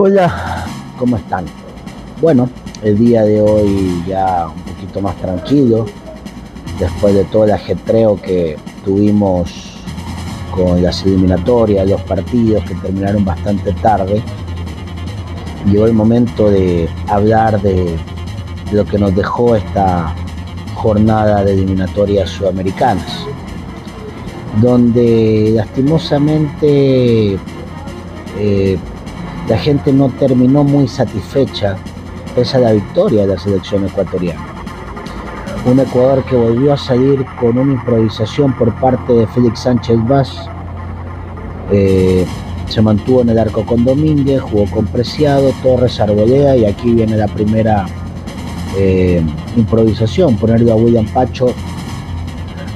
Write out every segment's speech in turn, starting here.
Hola, ¿cómo están? Bueno, el día de hoy ya un poquito más tranquilo, después de todo el ajetreo que tuvimos con las eliminatorias, los partidos que terminaron bastante tarde, llegó el momento de hablar de, lo que nos dejó esta jornada de eliminatorias sudamericanas, donde lastimosamente eh, la gente no terminó muy satisfecha pese a la victoria de la selección ecuatoriana. Un Ecuador que volvió a salir con una improvisación por parte de Félix Sánchez Vaz. Eh, se mantuvo en el arco con Domínguez, jugó con Preciado, Torres, Arboleda y aquí viene la primera eh, improvisación, ponerle a William Pacho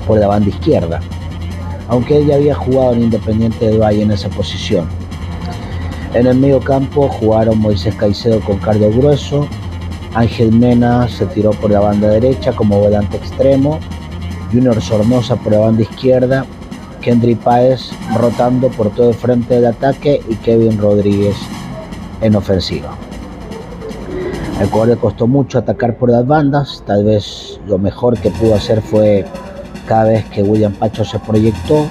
por la banda izquierda, aunque él ya había jugado en Independiente del Valle en esa posición. En el medio campo jugaron Moisés Caicedo con Carlos Grueso, Ángel Mena se tiró por la banda derecha como volante extremo, Junior Sornosa por la banda izquierda, Kendry Páez rotando por todo el frente del ataque y Kevin Rodríguez en ofensiva. Al Ecuador le costó mucho atacar por las bandas, tal vez lo mejor que pudo hacer fue cada vez que William Pacho se proyectó,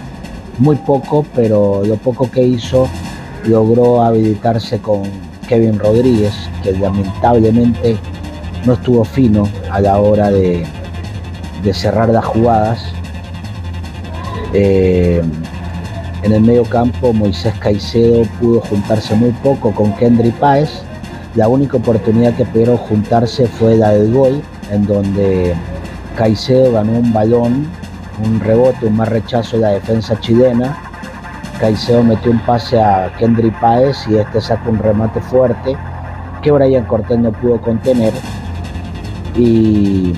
muy poco, pero lo poco que hizo logró habilitarse con Kevin Rodríguez, que lamentablemente no estuvo fino a la hora de, cerrar las jugadas. Eh, en el medio campo Moisés Caicedo pudo juntarse muy poco con Kendry Páez. La única oportunidad que pudieron juntarse fue la del gol, en donde Caicedo ganó un balón, un rebote, un más rechazo de la defensa chilena Caicedo metió un pase a Kendry Páez y este sacó un remate fuerte que Brian Cortés no pudo contener y,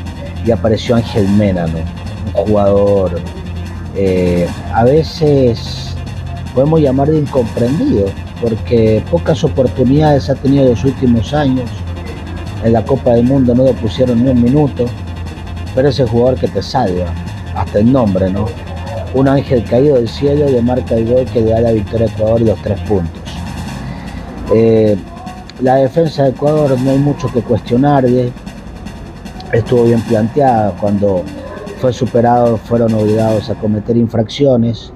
apareció Ángel Mena, un jugador eh, a veces podemos llamar de incomprendido porque pocas oportunidades ha tenido en los últimos años. En la Copa del Mundo no le pusieron ni un minuto, pero ese jugador que te salva, hasta el nombre, ¿no? Un ángel caído del cielo de marca el gol que le da la victoria a Ecuador y los tres puntos. Eh, la defensa de Ecuador no hay mucho que cuestionar, estuvo bien planteada cuando fue superado, fueron obligados a cometer infracciones.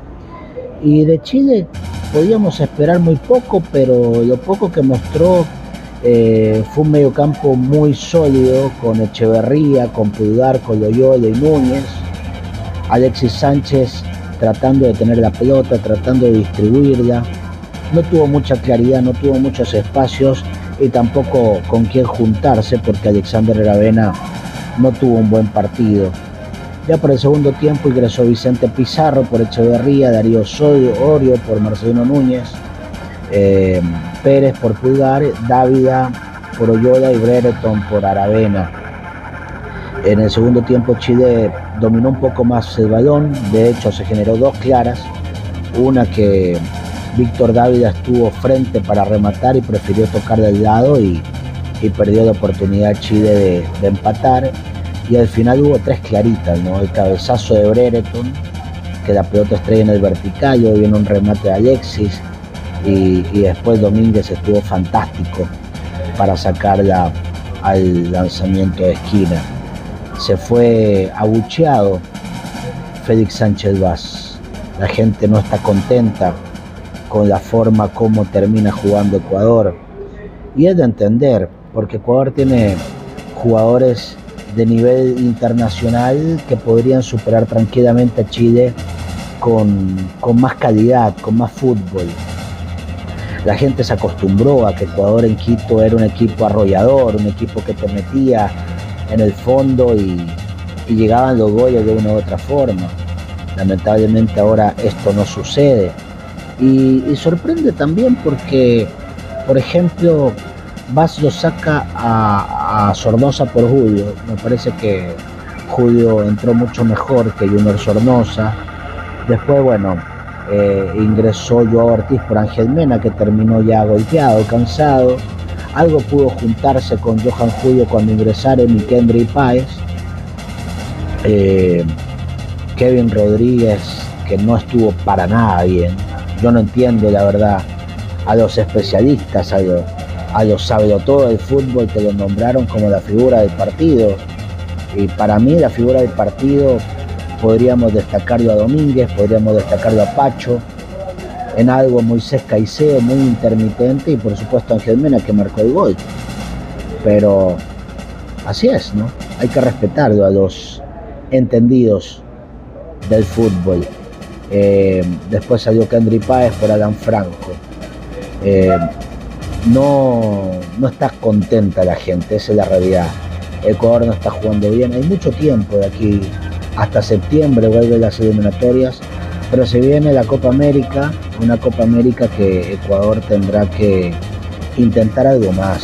Y de Chile podíamos esperar muy poco, pero lo poco que mostró eh, fue un mediocampo muy sólido con Echeverría, con Pulgar, con Loyola y Núñez. Alexis Sánchez tratando de tener la pelota, tratando de distribuirla. No tuvo mucha claridad, no tuvo muchos espacios y tampoco con quién juntarse porque Alexander Aravena no tuvo un buen partido. Ya por el segundo tiempo ingresó Vicente Pizarro por Echeverría, Darío Sodio, Orio por Marcelino Núñez, eh, Pérez por Pulgar, Dávida por Oyola y Brereton por Aravena. En el segundo tiempo Chile dominó un poco más el balón, de hecho se generó dos claras, una que Víctor Dávila estuvo frente para rematar y prefirió tocar del lado y, perdió la oportunidad Chile de, empatar. Y al final hubo tres claritas, ¿no? El cabezazo de Brereton, que la pelota estrella en el vertical, y viene un remate de Alexis y, después Domínguez estuvo fantástico para sacarla al lanzamiento de esquina se fue abucheado Félix Sánchez Vaz. La gente no está contenta con la forma como termina jugando Ecuador. Y es de entender, porque Ecuador tiene jugadores de nivel internacional que podrían superar tranquilamente a Chile con, con más calidad, con más fútbol. La gente se acostumbró a que Ecuador en Quito era un equipo arrollador, un equipo que te metía en el fondo y, llegaban los goles de una u otra forma. Lamentablemente ahora esto no sucede. Y, sorprende también porque, por ejemplo, Vaz lo saca a, a, por Julio. Me parece que Julio entró mucho mejor que Junior Sornosa. Después, bueno, eh, ingresó Joao Ortiz por Ángel Mena, que terminó ya golpeado, cansado. Algo pudo juntarse con Johan Julio cuando ingresaron y Kendry Páez. Eh, Kevin Rodríguez, que no estuvo para nada bien. Yo no entiendo, la verdad, a los especialistas, a a los sabios todo del fútbol que lo nombraron como la figura del partido. Y para mí la figura del partido podríamos destacarlo a Domínguez, podríamos destacarlo a Pacho, en algo Moisés Caicedo muy intermitente y por supuesto Ángel Mena que marcó el gol. Pero así es, ¿no? Hay que respetarlo a los entendidos del fútbol. Eh, después salió Kendry Páez por Adán Franco. Eh, no, no está contenta la gente, esa es la realidad. Ecuador no está jugando bien, hay mucho tiempo de aquí hasta septiembre vuelve las eliminatorias, pero se viene la Copa América, una Copa América que Ecuador tendrá que intentar algo más.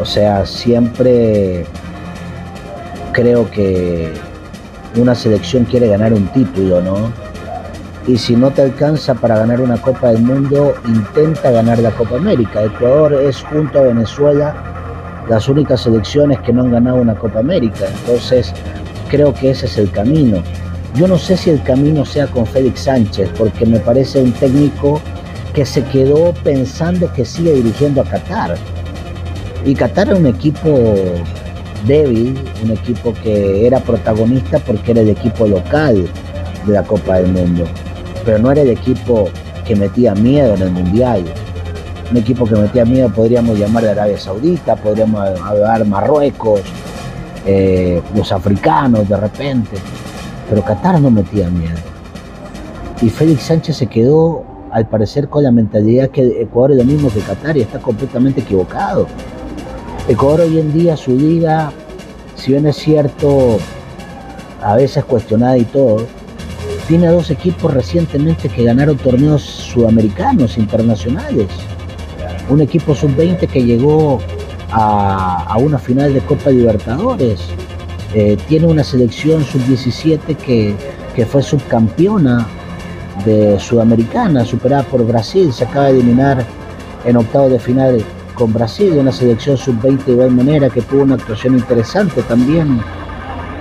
O sea, siempre creo que una selección quiere ganar un título, ¿no? Y si no te alcanza para ganar una Copa del Mundo, intenta ganar la Copa América. Ecuador es junto a Venezuela las únicas selecciones que no han ganado una Copa América. Entonces, creo que ese es el camino. Yo no sé si el camino sea con Félix Sánchez, porque me parece un técnico que se quedó pensando que sigue dirigiendo a Qatar. Y Qatar era un equipo débil, un equipo que era protagonista porque era el equipo local de la Copa del Mundo, pero no era el equipo que metía miedo en el Mundial. Un equipo que metía miedo podríamos llamar de Arabia Saudita, podríamos hablar Marruecos, eh, los africanos de repente, pero Qatar no metía miedo. Y Félix Sánchez se quedó, al parecer, con la mentalidad que Ecuador es lo mismo que Qatar y está completamente equivocado. Ecuador hoy en día, su liga, si bien es cierto, a veces cuestionada y todo, tiene dos equipos recientemente que ganaron torneos sudamericanos, internacionales. Un equipo sub-20 que llegó a, una final de Copa Libertadores. Eh, tiene una selección sub-17 que, que fue subcampeona de Sudamericana, superada por Brasil. Se acaba de eliminar en octavo de final con Brasil, una selección sub-20 de igual manera que tuvo una actuación interesante también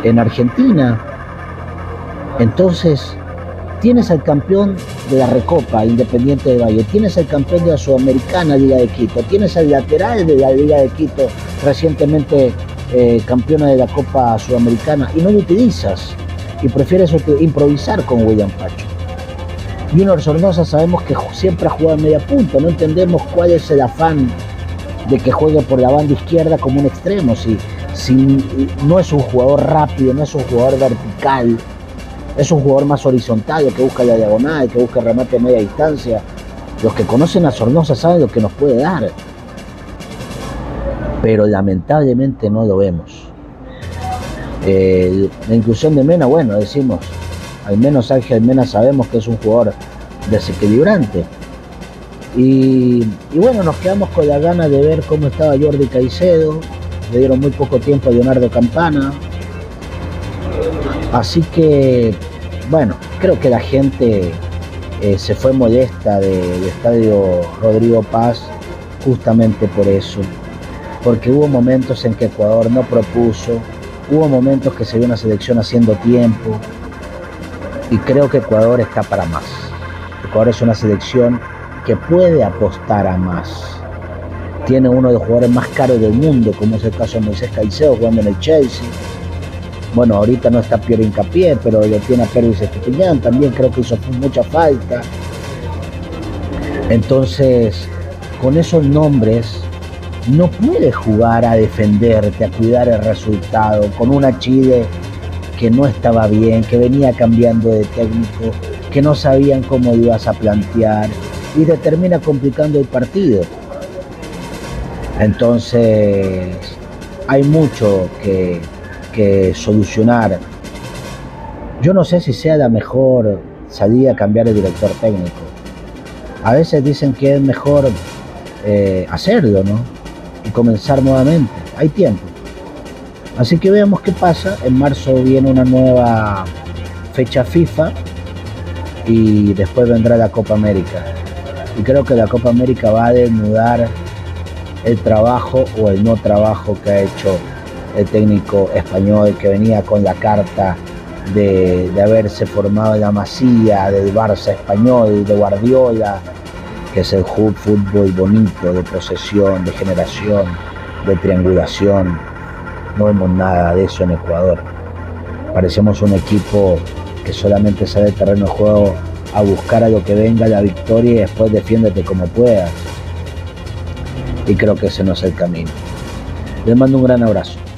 en Argentina. Entonces, tienes al campeón de la Recopa, Independiente de Valle, tienes al campeón de la Sudamericana, Liga de Quito, tienes al lateral de la Liga de Quito, recientemente eh, campeona de la Copa Sudamericana, y no lo utilizas, y prefieres improvisar con William Pacho. Junior Sornosa sabemos que siempre ha jugado en media punta, no entendemos cuál es el afán de que juegue por la banda izquierda como un extremo, si, si no es un jugador rápido, no es un jugador vertical, es un jugador más horizontal, que busca la diagonal, que busca el remate a media distancia. Los que conocen a Sornosa saben lo que nos puede dar. Pero lamentablemente no lo vemos. La inclusión de Mena, bueno, decimos, al menos Ángel Mena sabemos que es un jugador desequilibrante. Y, y, bueno, nos quedamos con la gana de ver cómo estaba Jordi Caicedo. Le dieron muy poco tiempo a Leonardo Campana. Así que bueno, creo que la gente eh, se fue molesta del estadio Rodrigo Paz justamente por eso, porque hubo momentos en que Ecuador no propuso, hubo momentos que se vio una selección haciendo tiempo y creo que Ecuador está para más. Ecuador es una selección que puede apostar a más. Tiene uno de los jugadores más caros del mundo, como es el caso de Moisés Caicedo jugando en el Chelsea bueno, ahorita no está Piero Incapié, pero lo tiene a Pervis Estupiñán, también creo que hizo mucha falta. Entonces, con esos nombres, no puedes jugar a defenderte, a cuidar el resultado, con una Chile que no estaba bien, que venía cambiando de técnico, que no sabían cómo ibas a plantear y te termina complicando el partido. Entonces, hay mucho que, que solucionar. Yo no sé si sea la mejor salida cambiar el director técnico. A veces dicen que es mejor eh, hacerlo, ¿no? Y comenzar nuevamente. Hay tiempo. Así que veamos qué pasa. En marzo viene una nueva fecha FIFA y después vendrá la Copa América. Y creo que la Copa América va a desnudar el trabajo o el no trabajo que ha hecho el técnico español que venía con la carta de, haberse formado en la masía del Barça español, de Guardiola, que es el fútbol bonito, de posesión, de generación, de triangulación. No vemos nada de eso en Ecuador. Parecemos un equipo que solamente sale del terreno de juego a buscar a lo que venga la victoria y después defiéndete como puedas. Y creo que ese no es el camino. Les mando un gran abrazo.